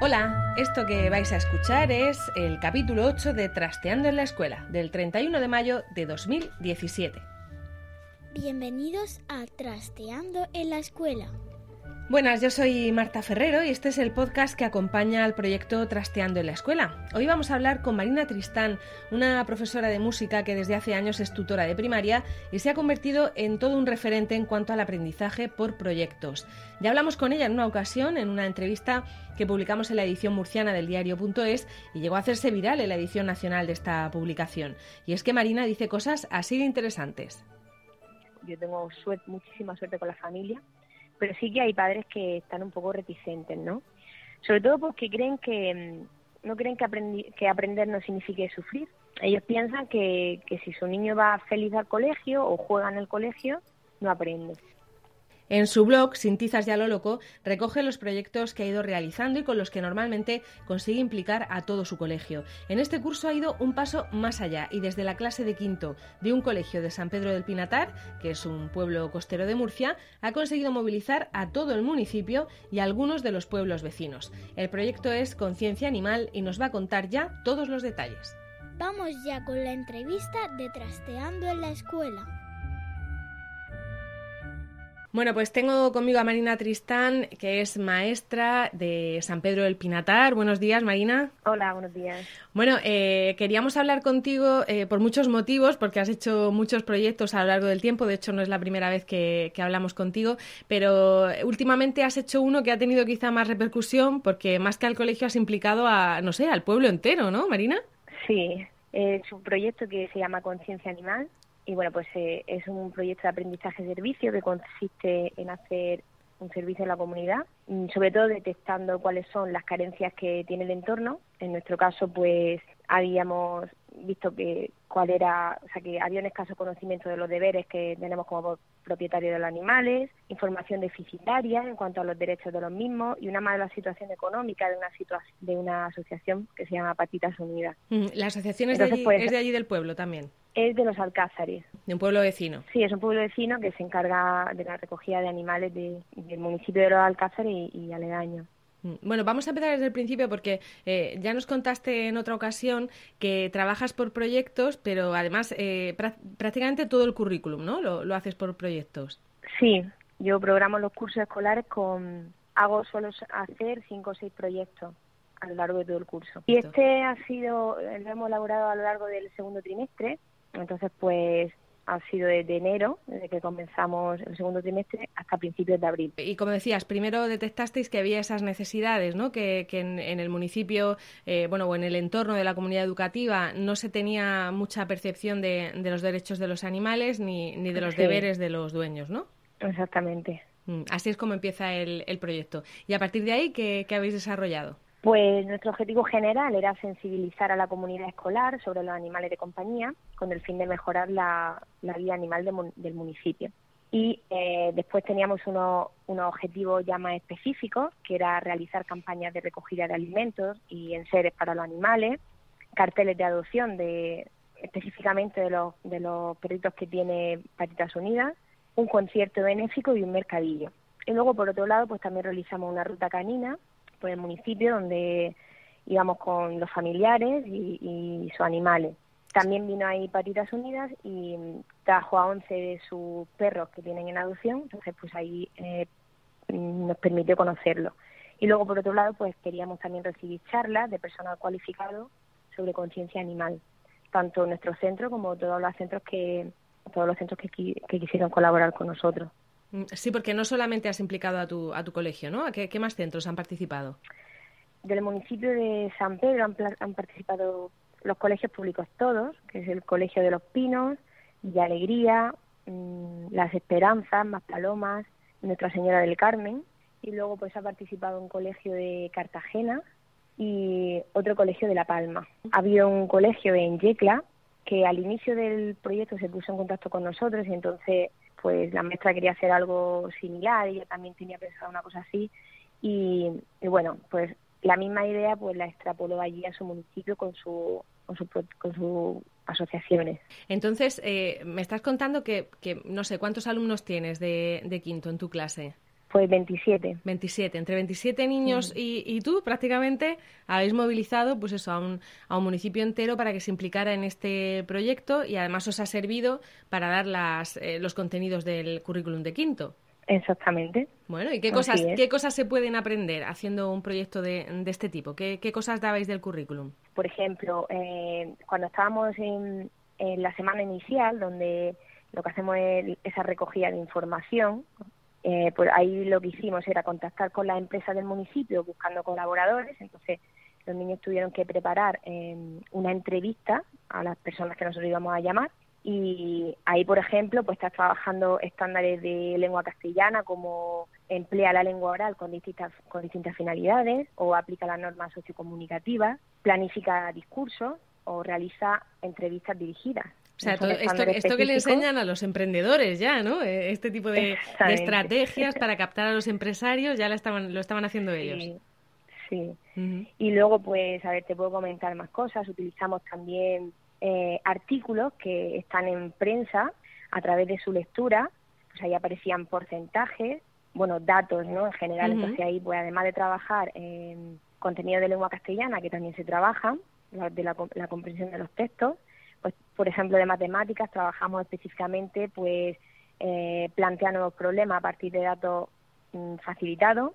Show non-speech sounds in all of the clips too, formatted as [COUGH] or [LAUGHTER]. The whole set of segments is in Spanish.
Hola, esto que vais a escuchar es el capítulo 8 de Trasteando en la Escuela, del 31 de mayo de 2017. Bienvenidos a Trasteando en la Escuela. Buenas, yo soy Marta Ferrero y este es el podcast que acompaña al proyecto Trasteando en la Escuela. Hoy vamos a hablar con Marina Tristán, una profesora de música que desde hace años es tutora de primaria y se ha convertido en todo un referente en cuanto al aprendizaje por proyectos. Ya hablamos con ella en una ocasión, en una entrevista que publicamos en la edición murciana del diario.es y llegó a hacerse viral en la edición nacional de esta publicación. Y es que Marina dice cosas así de interesantes. Yo tengo muchísima suerte con la familia pero sí que hay padres que están un poco reticentes, ¿no? Sobre todo porque creen que mm, no creen que, que aprender no signifique sufrir. Ellos piensan que, que si su niño va feliz al colegio o juega en el colegio, no aprende. En su blog, Sin tizas ya lo loco, recoge los proyectos que ha ido realizando y con los que normalmente consigue implicar a todo su colegio. En este curso ha ido un paso más allá y desde la clase de quinto de un colegio de San Pedro del Pinatar, que es un pueblo costero de Murcia, ha conseguido movilizar a todo el municipio y algunos de los pueblos vecinos. El proyecto es Conciencia Animal y nos va a contar ya todos los detalles. Vamos ya con la entrevista de Trasteando en la Escuela. Bueno, pues tengo conmigo a Marina Tristán, que es maestra de San Pedro del Pinatar. Buenos días, Marina. Hola, buenos días. Bueno, eh, queríamos hablar contigo eh, por muchos motivos, porque has hecho muchos proyectos a lo largo del tiempo. De hecho, no es la primera vez que, hablamos contigo, pero últimamente has hecho uno que ha tenido quizá más repercusión, porque más que al colegio has implicado a, no sé, al pueblo entero, ¿no, Marina? Sí, es un proyecto que se llama Conciencia Animal y bueno, pues eh, es un proyecto de aprendizaje-servicio que consiste en hacer un servicio a la comunidad, mm, sobre todo detectando cuáles son las carencias que tiene el entorno. En nuestro caso, pues habíamos visto que cuál era, o sea, que había un escaso conocimiento de los deberes que tenemos como propietarios de los animales, información deficitaria en cuanto a los derechos de los mismos y una mala situación económica de una situación de una asociación que se llama Patitas Unidas. La asociación es, de allí, pues, es de allí del pueblo también. Es de los Alcázares. De un pueblo vecino. Sí, es un pueblo vecino que se encarga de la recogida de animales del municipio de los Alcázares y, y aledaños. Mm, bueno, vamos a empezar desde el principio porque eh, ya nos contaste en otra ocasión que trabajas por proyectos, pero además eh, prácticamente todo el currículum, ¿no? Lo, haces por proyectos. Sí, yo programo los cursos escolares con... Hago solo hacer cinco o seis proyectos a lo largo de todo el curso. Y este ha sido, lo hemos elaborado a lo largo del segundo trimestre, entonces pues ha sido desde enero, desde que comenzamos el segundo trimestre, hasta principios de abril. Y como decías, primero detectasteis que había esas necesidades, ¿no? Que, en, el municipio, eh, bueno, o en el entorno de la comunidad educativa no se tenía mucha percepción de, los derechos de los animales ni, ni de los deberes de los dueños, ¿no? Exactamente. Mm, así es como empieza el, proyecto. Y a partir de ahí, ¿qué habéis desarrollado? Pues nuestro objetivo general era sensibilizar a la comunidad escolar sobre los animales de compañía con el fin de mejorar la, vida animal del municipio. Y eh, después teníamos unos, objetivos ya más específicos, que era realizar campañas de recogida de alimentos y enseres para los animales, carteles de adopción de específicamente de los, de los perritos que tiene Patitas Unidas, un concierto benéfico y un mercadillo. Y luego, por otro lado, pues también realizamos una ruta canina por el municipio donde íbamos con los familiares y, sus animales. También vino ahí Patitas Unidas y trajo a 11 de sus perros que tienen en adopción, entonces pues ahí eh, nos permitió conocerlo. Y luego, por otro lado, pues queríamos también recibir charlas de personal cualificado sobre conciencia animal, tanto nuestro centro como todos los centros que todos los centros que quisieron colaborar con nosotros. Sí, porque no solamente has implicado a tu, a tu colegio, ¿no? qué, más centros han participado? Del municipio de San Pedro han, participado los colegios públicos todos, que es el Colegio de los Pinos, Villa Alegría, mm, Las Esperanzas, Más Palomas, Nuestra Señora del Carmen, y luego pues ha participado un colegio de Cartagena y otro colegio de La Palma. Ha habido un colegio en Yecla que al inicio del proyecto se puso en contacto con nosotros y entonces pues la maestra quería hacer algo similar, ella también tenía pensado una cosa así y, bueno, pues la misma idea pues la extrapoló allí a su municipio con su con su, con asociaciones. Entonces, eh, me estás contando que, que, no sé, ¿cuántos alumnos tienes de, de quinto en tu clase? Pues 27. 27. Entre 27 niños y, y, tú prácticamente habéis movilizado pues eso, a un, a un municipio entero para que se implicara en este proyecto y además os ha servido para dar las, eh, los contenidos del currículum de quinto. Exactamente. Bueno, ¿y qué cosas, qué cosas se pueden aprender haciendo un proyecto de, de este tipo? ¿Qué, ¿Qué, cosas dabais del currículum? Por ejemplo, eh, cuando estábamos en, en la semana inicial, donde lo que hacemos es esa recogida de información, eh, pues ahí lo que hicimos era contactar con las empresas del municipio buscando colaboradores, entonces los niños tuvieron que preparar eh, una entrevista a las personas que nosotros íbamos a llamar y ahí, por ejemplo, pues estás trabajando estándares de lengua castellana como emplea la lengua oral con distintas, con distintas finalidades o aplica las normas sociocomunicativas, planifica discursos o realiza entrevistas dirigidas. O sea, todo esto, esto que le enseñan a los emprendedores ya, ¿no? Eh, este tipo de, de estrategias para [LAUGHS] captar a los empresarios ya la estaban, lo estaban haciendo ellos. Sí, sí. Uh -huh. Y luego, pues, a ver, te puedo comentar más cosas. Utilizamos también eh, artículos que están en prensa a través de su lectura. Pues ahí aparecían porcentajes, bueno, datos, ¿no? En general, uh -huh. entonces ahí, pues, además de trabajar en contenido de lengua castellana, que también se trabaja, la, de la, la comprensión de los textos, pues por ejemplo de matemáticas trabajamos específicamente pues eh, plantea problemas a partir de datos mm, facilitados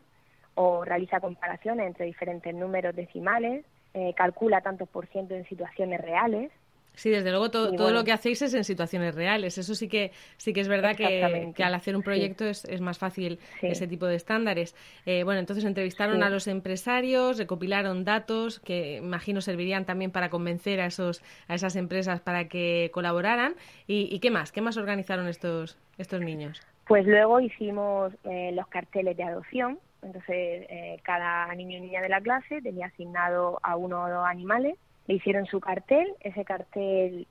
o realiza comparaciones entre diferentes números decimales eh, calcula tantos por ciento en situaciones reales Sí, desde luego todo, bueno, todo lo que hacéis es en situaciones reales. Eso sí que sí que es verdad que, que al hacer un proyecto sí. es, es, más fácil sí. ese tipo de estándares. Eh, bueno, entonces entrevistaron sí. a los empresarios, recopilaron datos que imagino servirían también para convencer a esos a esas empresas para que colaboraran. ¿Y, y qué más? ¿Qué más organizaron estos estos niños? Pues luego hicimos eh, los carteles de adopción. Entonces eh, cada niño y niña de la clase tenía asignado a uno o dos animales le hicieron su cartel, ese cartel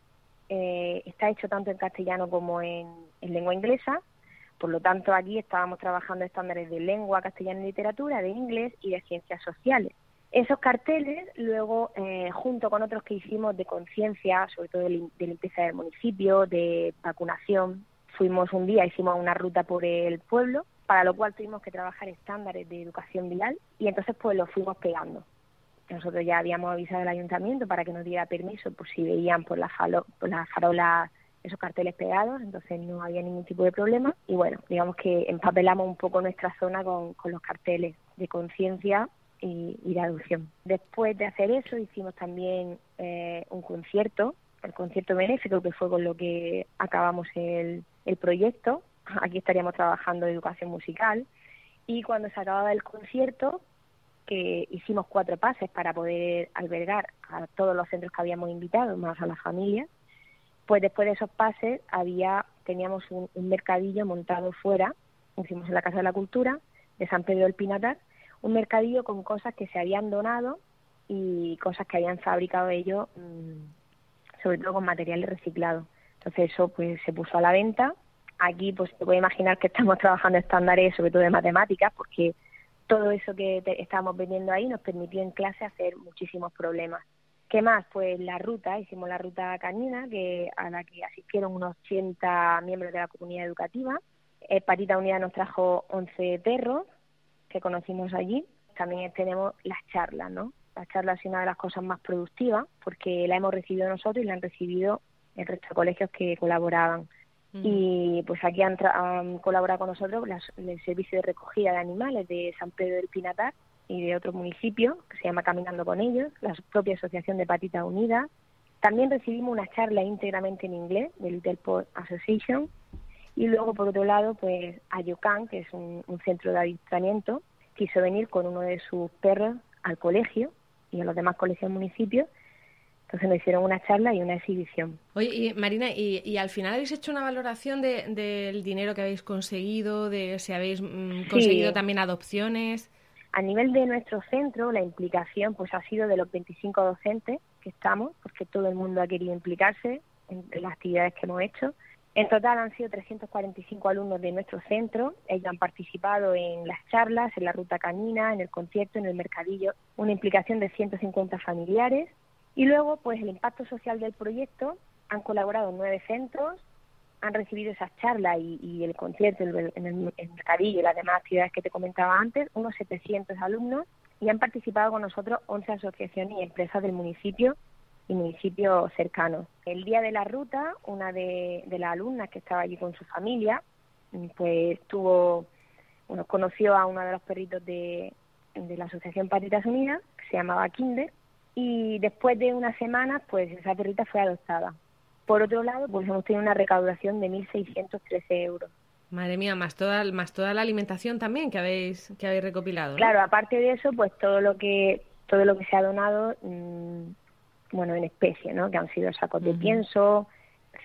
eh, está hecho tanto en castellano como en, en, lengua inglesa, por lo tanto aquí estábamos trabajando estándares de lengua castellana y literatura, de inglés y de ciencias sociales. Esos carteles luego, eh, junto con otros que hicimos de conciencia, sobre todo de, de limpieza del municipio, de vacunación, fuimos un día, hicimos una ruta por el pueblo, para lo cual tuvimos que trabajar estándares de educación vial y entonces pues los fuimos pegando nosotros ya habíamos avisado al ayuntamiento para que nos diera permiso por si veían por la, falo, por la farola esos carteles pegados, entonces no había ningún tipo de problema. Y bueno, digamos que empapelamos un poco nuestra zona con, con los carteles de conciencia y, y, de adopción. Después de hacer eso, hicimos también eh, un concierto, el concierto benéfico, que fue con lo que acabamos el, el proyecto. Aquí estaríamos trabajando educación musical. Y cuando se acababa el concierto, que hicimos cuatro pases para poder albergar a todos los centros que habíamos invitado, más a las familias. Pues después de esos pases había teníamos un, un mercadillo montado fuera, hicimos en la Casa de la Cultura de San Pedro del Pinatar, un mercadillo con cosas que se habían donado y cosas que habían fabricado ellos, mmm, sobre todo con materiales reciclados. Entonces eso pues se puso a la venta. Aquí pues te puedes imaginar que estamos [LAUGHS] trabajando estándares sobre todo de matemáticas porque todo eso que estábamos vendiendo ahí nos permitió en clase hacer muchísimos problemas. ¿Qué más? Pues la ruta, hicimos la ruta canina, que a la que asistieron unos 80 miembros de la comunidad educativa. Eh, Patita Unida nos trajo 11 perros que conocimos allí. También tenemos las charlas, ¿no? La charla es una de las cosas más productivas porque la hemos recibido nosotros y la han recibido el resto de colegios que colaboraban. Y pues aquí han, han colaborado con nosotros las, el servicio de recogida de animales de San Pedro del Pinatar y de otro municipio que se llama Caminando con ellos, la propia Asociación de Patita Unida. También recibimos una charla íntegramente en inglés de Little Pod Association. Y luego, por otro lado, pues Ayocan, que es un, un centro de adiestramiento, quiso venir con uno de sus perros al colegio y a los demás colegios del municipio Entonces nos hicieron una charla y una exhibición. Oye, y Marina, ¿y, al final habéis hecho una valoración de, del dinero que habéis conseguido, de si habéis mm, conseguido también adopciones? A nivel de nuestro centro, la implicación pues ha sido de los 25 docentes que estamos, porque todo el mundo ha querido implicarse en las actividades que hemos hecho. En total han sido 345 alumnos de nuestro centro. Ellos han participado en las charlas, en la ruta canina, en el concierto, en el mercadillo. Una implicación de 150 familiares. Y luego, pues el impacto social del proyecto. Han colaborado nueve centros, han recibido esas charlas y, el concierto en el, mercadillo y las demás actividades que te comentaba antes, unos 700 alumnos. Y han participado con nosotros 11 asociaciones y empresas del municipio y municipios cercanos. El día de la ruta, una de, las alumnas que estaba allí con su familia, pues tuvo, bueno, conoció a uno de los perritos de, de la Asociación Patitas Unidas, que se llamaba Kinder, y después de unas semanas, pues esa perrita fue adoptada. Por otro lado, pues hemos tenido una recaudación de 1.613 euros. Madre mía, más toda, más toda la alimentación también que habéis, que habéis recopilado. Claro, aparte de eso, pues todo lo que, todo lo que se ha donado, mm, bueno, en especie, ¿no? Que han sido sacos de pienso,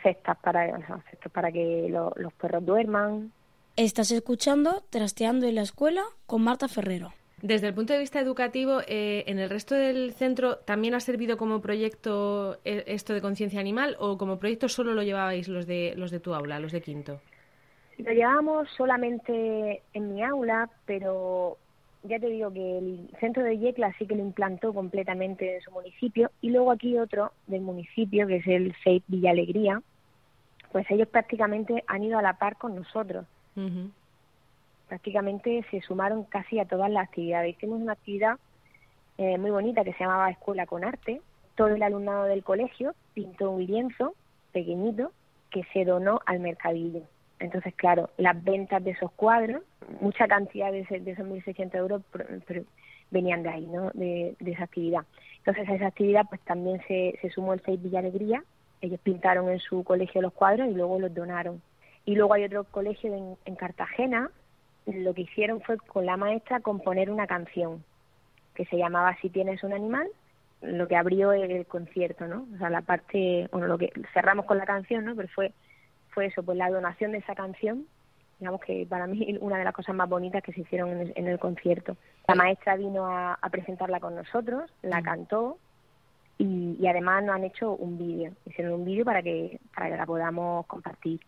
cestas para, cestas para que los perros duerman. Estás escuchando Trasteando en la Escuela con Marta Ferrero. Desde el punto de vista educativo, eh, ¿en el resto del centro también ha servido como proyecto eh, esto de conciencia animal o como proyecto solo lo llevabais los de, los de tu aula, los de quinto? Lo llevábamos solamente en mi aula, pero ya te digo que el centro de Yecla sí que lo implantó completamente en su municipio y luego aquí otro del municipio que es el FEIP Villa Alegría, pues ellos prácticamente han ido a la par con nosotros. Prácticamente se sumaron casi a todas las actividades. Hicimos una actividad eh, muy bonita que se llamaba Escuela con Arte. Todo el alumnado del colegio pintó un lienzo pequeñito que se donó al mercadillo. Entonces, claro, las ventas de esos cuadros, mucha cantidad de, de esos 1.600 euros venían de ahí, ¿no? De, esa actividad. Entonces, a esa actividad pues también se, se sumó el Seis Villa Alegría. Ellos pintaron en su colegio los cuadros y luego los donaron. Y luego hay otro colegio en Cartagena. Lo que hicieron fue con la maestra componer una canción que se llamaba Si tienes un animal, lo que abrió el concierto, ¿no? O sea, la parte, bueno, lo que cerramos con la canción, ¿no? Pero fue fue eso, pues la donación de esa canción, digamos que para mí [LAUGHS] una de las cosas más bonitas que se hicieron en el, concierto. La maestra vino a, presentarla con nosotros, la mm. cantó y, además nos han hecho un vídeo, hicieron un vídeo para que, para que la podamos compartir.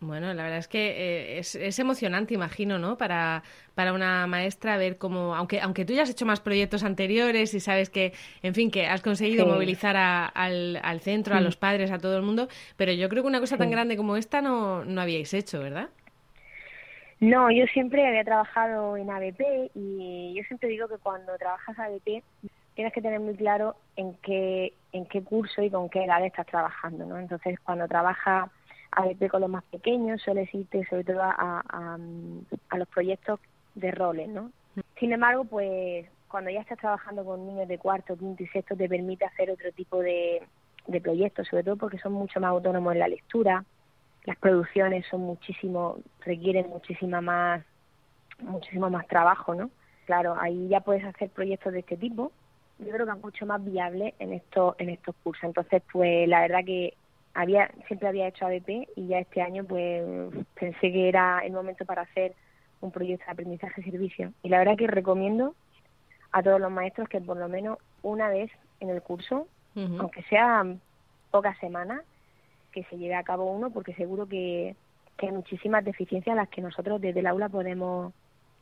Bueno, la verdad es que eh, es, es, emocionante, imagino, ¿no? Para, para una maestra ver cómo, aunque, aunque tú ya has hecho más proyectos anteriores y sabes que, en fin, que has conseguido movilizar al, al, centro, a los padres, a todo el mundo, pero yo creo que una cosa tan grande como esta no, no habíais hecho, ¿verdad? No, yo siempre había trabajado en ABP y yo siempre digo que cuando trabajas ABP tienes que tener muy claro en qué, en qué curso y con qué edad estás trabajando, ¿no? Entonces, cuando trabajas a con los más pequeños, suele irte sobre todo a, a, los proyectos de roles, ¿no? Sin embargo, pues cuando ya estás trabajando con niños de cuarto, quinto y sexto, te permite hacer otro tipo de, de proyectos, sobre todo porque son mucho más autónomos en la lectura, las producciones son muchísimo, requieren muchísima más, muchísimo más trabajo, ¿no? Claro, ahí ya puedes hacer proyectos de este tipo. Yo creo que es mucho más viable en estos, en estos cursos. Entonces, pues la verdad que había siempre había hecho ABP y ya este año pues pensé que era el momento para hacer un proyecto de aprendizaje servicio. Y la verdad que recomiendo a todos los maestros que por lo menos una vez en el curso aunque sea pocas semanas que se lleve a cabo uno porque seguro que, que hay muchísimas deficiencias a las que nosotros desde el aula podemos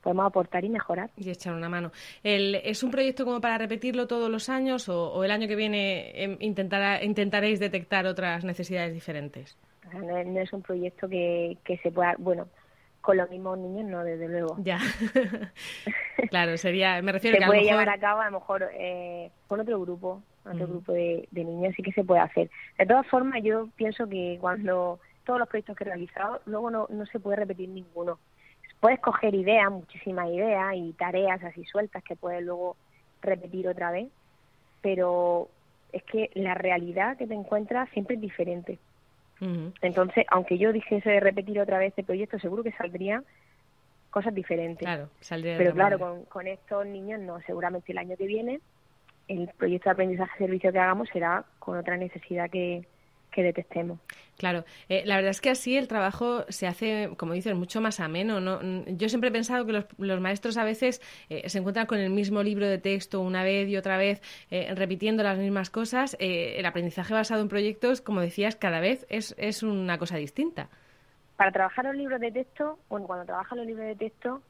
podemos aportar y mejorar. Y echar una mano. El, ¿Es un proyecto como para repetirlo todos los años o, el año que viene em, intentaréis detectar otras necesidades diferentes? No, es un proyecto que, que se pueda, bueno, con los mismos niños no, desde luego. [LAUGHS] Ya. [LAUGHS] claro, sería, me refiero se que puede llevar a cabo a lo mejor eh, con otro grupo, otro grupo de, de, niños sí que se puede hacer. De todas formas, yo pienso que cuando todos los proyectos que he realizado, luego no, no se puede repetir ninguno puedes coger ideas, muchísimas ideas y tareas así sueltas que puedes luego repetir otra vez, pero es que la realidad que te encuentras siempre es diferente. Entonces, aunque yo dijese de repetir otra vez este proyecto, seguro que saldrían cosas diferentes. Claro, Pero claro, con, con, estos niños no, seguramente el año que viene el proyecto de aprendizaje-servicio que hagamos será con otra necesidad que, que detectemos. Claro, eh, la verdad es que así el trabajo se hace, como dices, mucho más ameno. ¿no? Yo siempre he pensado que los, los maestros a veces eh, se encuentran con el mismo libro de texto una vez y otra vez, eh, repitiendo las mismas cosas. el aprendizaje basado en proyectos, como decías, cada vez es, es una cosa distinta. Para trabajar los libros de texto, bueno, cuando trabajas los libros de texto,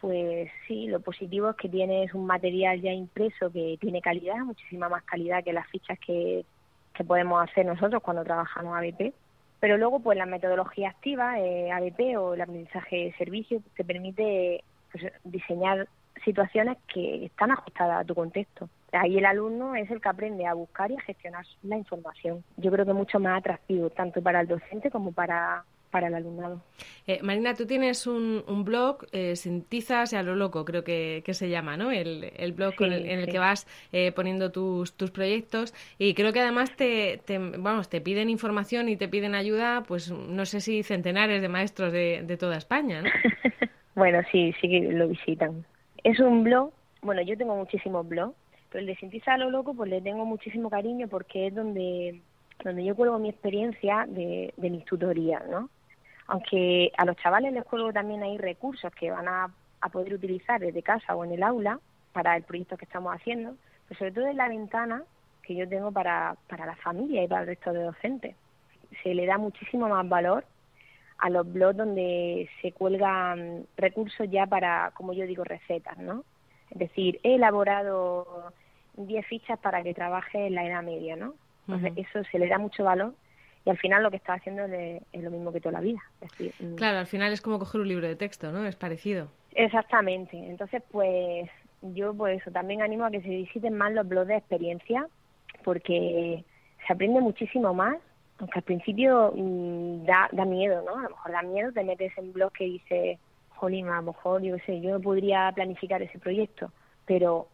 pues sí, lo positivo es que tienes un material ya impreso que tiene calidad, muchísima más calidad que las fichas que que podemos hacer nosotros cuando trabajamos ABP. Pero luego, pues la metodología activa, eh, ABP o el aprendizaje de servicio, te permite pues, diseñar situaciones que están ajustadas a tu contexto. Ahí el alumno es el que aprende a buscar y a gestionar la información. Yo creo que es mucho más atractivo, tanto para el docente como para para el alumnado. Eh, Marina, tú tienes un, blog, eh, Sintizas y a lo loco, creo que, se llama, ¿no? El, blog en el que vas eh, poniendo tus, tus proyectos y creo que además te, vamos, te piden información y te piden ayuda, pues no sé si centenares de maestros de, de toda España, ¿no? [LAUGHS] bueno, sí, sí que lo visitan. Es un blog, bueno, yo tengo muchísimos blogs, pero el de Sintizas a lo loco pues le tengo muchísimo cariño porque es donde donde yo cuelgo mi experiencia de, de mis tutorías, ¿no? Aunque a los chavales les cuelgo también hay recursos que van a, poder utilizar desde casa o en el aula para el proyecto que estamos haciendo, pero sobre todo es la ventana que yo tengo para, para la familia y para el resto de docentes. Se le da muchísimo más valor a los blogs donde se cuelgan recursos ya para, como yo digo, recetas, ¿no? Es decir, he elaborado 10 fichas para que trabaje en la edad media, ¿no? eso se le da mucho valor y al final lo que está haciendo es, lo mismo que toda la vida. Mm. claro, al final es como coger un libro de texto, ¿no? Es parecido. Exactamente. Entonces, pues yo por eso también animo a que se visiten más los blogs de experiencia porque se aprende muchísimo más, aunque al principio mm, da, da miedo, ¿no? A lo mejor da miedo, te metes en blog que dice, jolín, a lo mejor, yo sé, yo no podría planificar ese proyecto, pero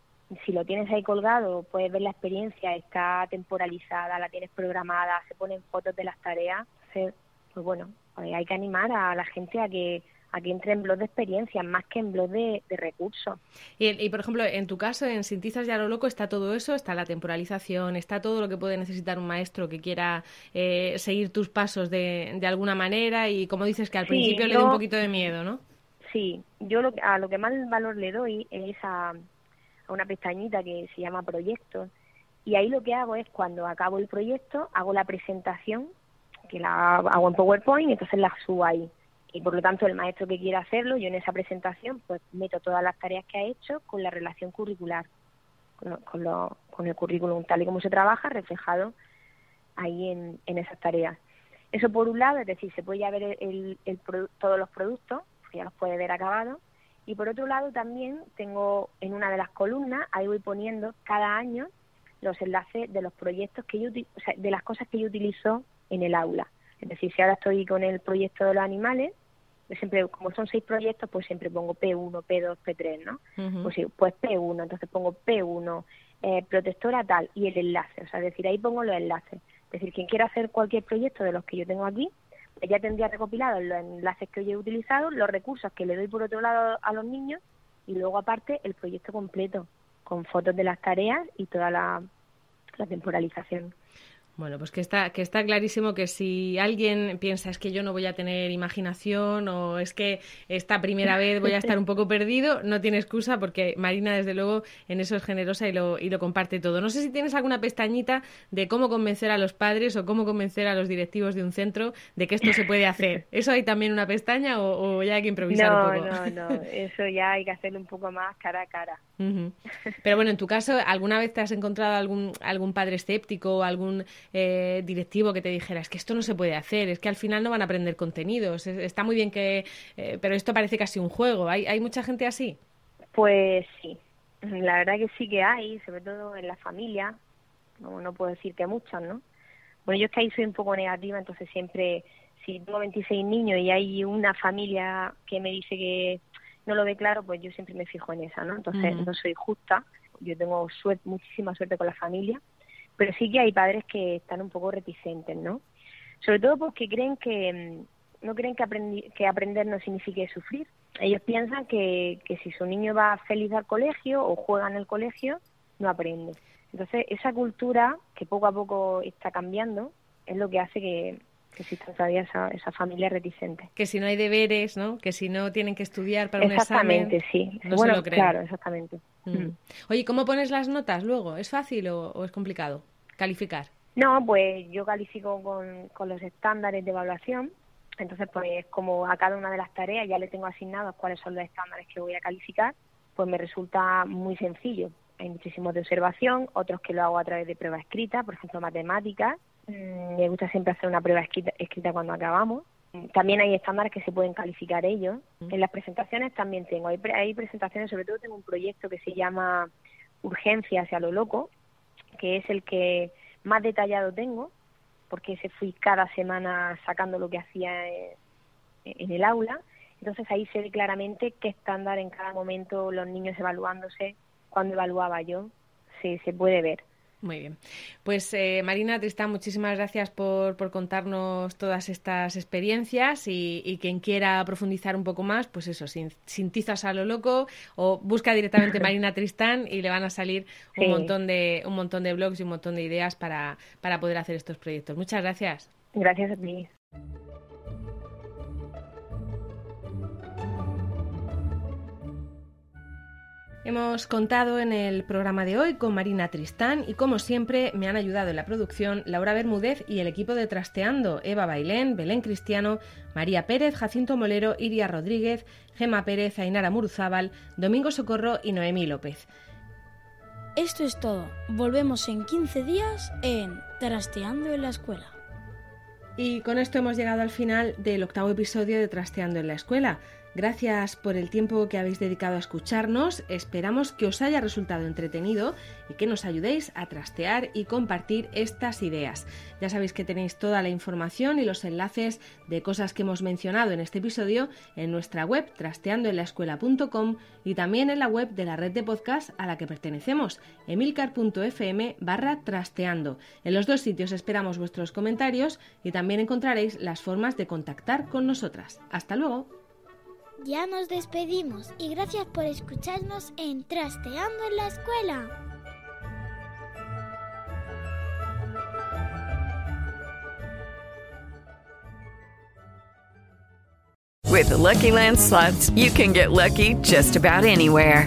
si lo tienes ahí colgado, puedes ver la experiencia, está temporalizada, la tienes programada, se ponen fotos de las tareas, pues bueno, pues hay que animar a la gente a que a que entre en blog de experiencia más que en blog de, recursos. Y, por ejemplo, en tu caso, en Sintizas y a lo loco, está todo eso, está la temporalización, está todo lo que puede necesitar un maestro que quiera eh, seguir tus pasos de, de, alguna manera y como dices que al principio le da un poquito de miedo, ¿no? Sí, yo lo, a lo que más valor le doy es a, a una pestañita que se llama proyectos y ahí lo que hago es cuando acabo el proyecto hago la presentación que la hago en PowerPoint y entonces la subo ahí. Y por lo tanto el maestro que quiera hacerlo yo en esa presentación pues meto todas las tareas que ha hecho con la relación curricular con, lo, con, el currículum tal y como se trabaja reflejado ahí en, en esas tareas. Eso por un lado es decir se puede ya ver el, el, todos los productos ya los puede ver acabados y por otro lado también tengo en una de las columnas, ahí voy poniendo cada año los enlaces de los proyectos que yo, o sea, de las cosas que yo utilizo en el aula. Es decir, si ahora estoy con el proyecto de los animales, siempre, como son seis proyectos, pues siempre pongo P1, P2, P3, ¿no? Pues sí, pues P1, entonces pongo P1, eh, protectora tal, y el enlace, o sea, es decir, ahí pongo los enlaces. Es decir, quien quiera hacer cualquier proyecto de los que yo tengo aquí, ya tendría recopilado los enlaces que hoy he utilizado, los recursos que le doy por otro lado a los niños y luego aparte el proyecto completo con fotos de las tareas y toda la temporalización. Bueno, pues que está, que está clarísimo que si alguien piensa es que yo no voy a tener imaginación o es que esta primera vez voy a estar un poco perdido, no tiene excusa porque Marina desde luego en eso es generosa y lo, y lo comparte todo. No sé si tienes alguna pestañita de cómo convencer a los padres o cómo convencer a los directivos de un centro de que esto se puede hacer. ¿Eso hay también una pestaña o, ya hay que improvisar un poco? No, no, no, eso ya hay que hacerlo un poco más cara a cara. Pero bueno, en tu caso, ¿alguna vez te has encontrado algún, algún padre escéptico, algún eh, directivo que te dijera, es que esto no se puede hacer, es que al final no van a aprender contenidos, está muy bien que, eh, pero esto parece casi un juego. ¿Hay, ¿Hay mucha gente así? Pues sí, la verdad que sí que hay, sobre todo en la familia, no, no puedo decir que muchas, ¿no? Bueno, yo es que ahí soy un poco negativa, entonces siempre, si tengo 26 niños y hay una familia que me dice que no lo ve claro, pues yo siempre me fijo en esa, ¿no? Entonces no soy justa, yo tengo suerte, muchísima suerte con la familia pero sí que hay padres que están un poco reticentes, ¿no? Sobre todo porque creen que mm, no creen que, que aprender no signifique sufrir. Ellos piensan que, que si su niño va feliz al colegio o juega en el colegio, no aprende. Entonces, esa cultura que poco a poco está cambiando es lo que hace que, que existan todavía esa, esa familia reticente. Que si no hay deberes, ¿no? Que si no tienen que estudiar para un examen. Exactamente, sí. No bueno, se lo creen. claro, exactamente. Mm. Mm. Oye, ¿cómo pones las notas luego? ¿Es fácil o, o es complicado calificar? No, pues yo califico con, con los estándares de evaluación. Entonces, pues como a cada una de las tareas ya le tengo asignados cuáles son los estándares que voy a calificar, pues me resulta muy sencillo. Hay muchísimos de observación, otros que lo hago a través de pruebas escritas, por ejemplo, matemáticas. Mm, Me gusta siempre hacer una prueba escrita, escrita cuando acabamos. También hay estándares que se pueden calificar ellos. En las presentaciones también tengo. Hay, pre- hay presentaciones, sobre todo tengo un proyecto que se llama Urgencia hacia lo loco, que es el que más detallado tengo, porque ese fui cada semana sacando lo que hacía eh, en el aula. Entonces ahí se ve claramente qué estándar en cada momento los niños evaluándose, cuando evaluaba yo, se, se puede ver. Muy bien. Pues eh, Marina Tristán, muchísimas gracias por, por contarnos todas estas experiencias y, y quien quiera profundizar un poco más, pues eso, sin, sin tizas a lo loco o busca directamente [LAUGHS] Marina Tristán y le van a salir un montón de un montón de blogs y un montón de ideas para, para poder hacer estos proyectos. Muchas gracias. Gracias a ti. Hemos contado en el programa de hoy con Marina Tristán y como siempre me han ayudado en la producción Laura Bermúdez y el equipo de Trasteando, Eva Bailén, Belén Cristiano, María Pérez, Jacinto Molero, Iria Rodríguez, Gema Pérez, Ainara Muruzábal, Domingo Socorro y Noemí López. Esto es todo. Volvemos en 15 días en Trasteando en la Escuela. Y con esto hemos llegado al final del octavo episodio de Trasteando en la Escuela. Gracias por el tiempo que habéis dedicado a escucharnos. Esperamos que os haya resultado entretenido y que nos ayudéis a trastear y compartir estas ideas. Ya sabéis que tenéis toda la información y los enlaces de cosas que hemos mencionado en este episodio en nuestra web trasteandoenlaescuela.com y también en la web de la red de podcast a la que pertenecemos, emilcar.fm barra trasteando. En los dos sitios esperamos vuestros comentarios y también encontraréis las formas de contactar con nosotras. Hasta luego. Ya nos despedimos y gracias por escucharnos en Trasteando en la Escuela. With the Lucky Land slots, you can get lucky just about anywhere.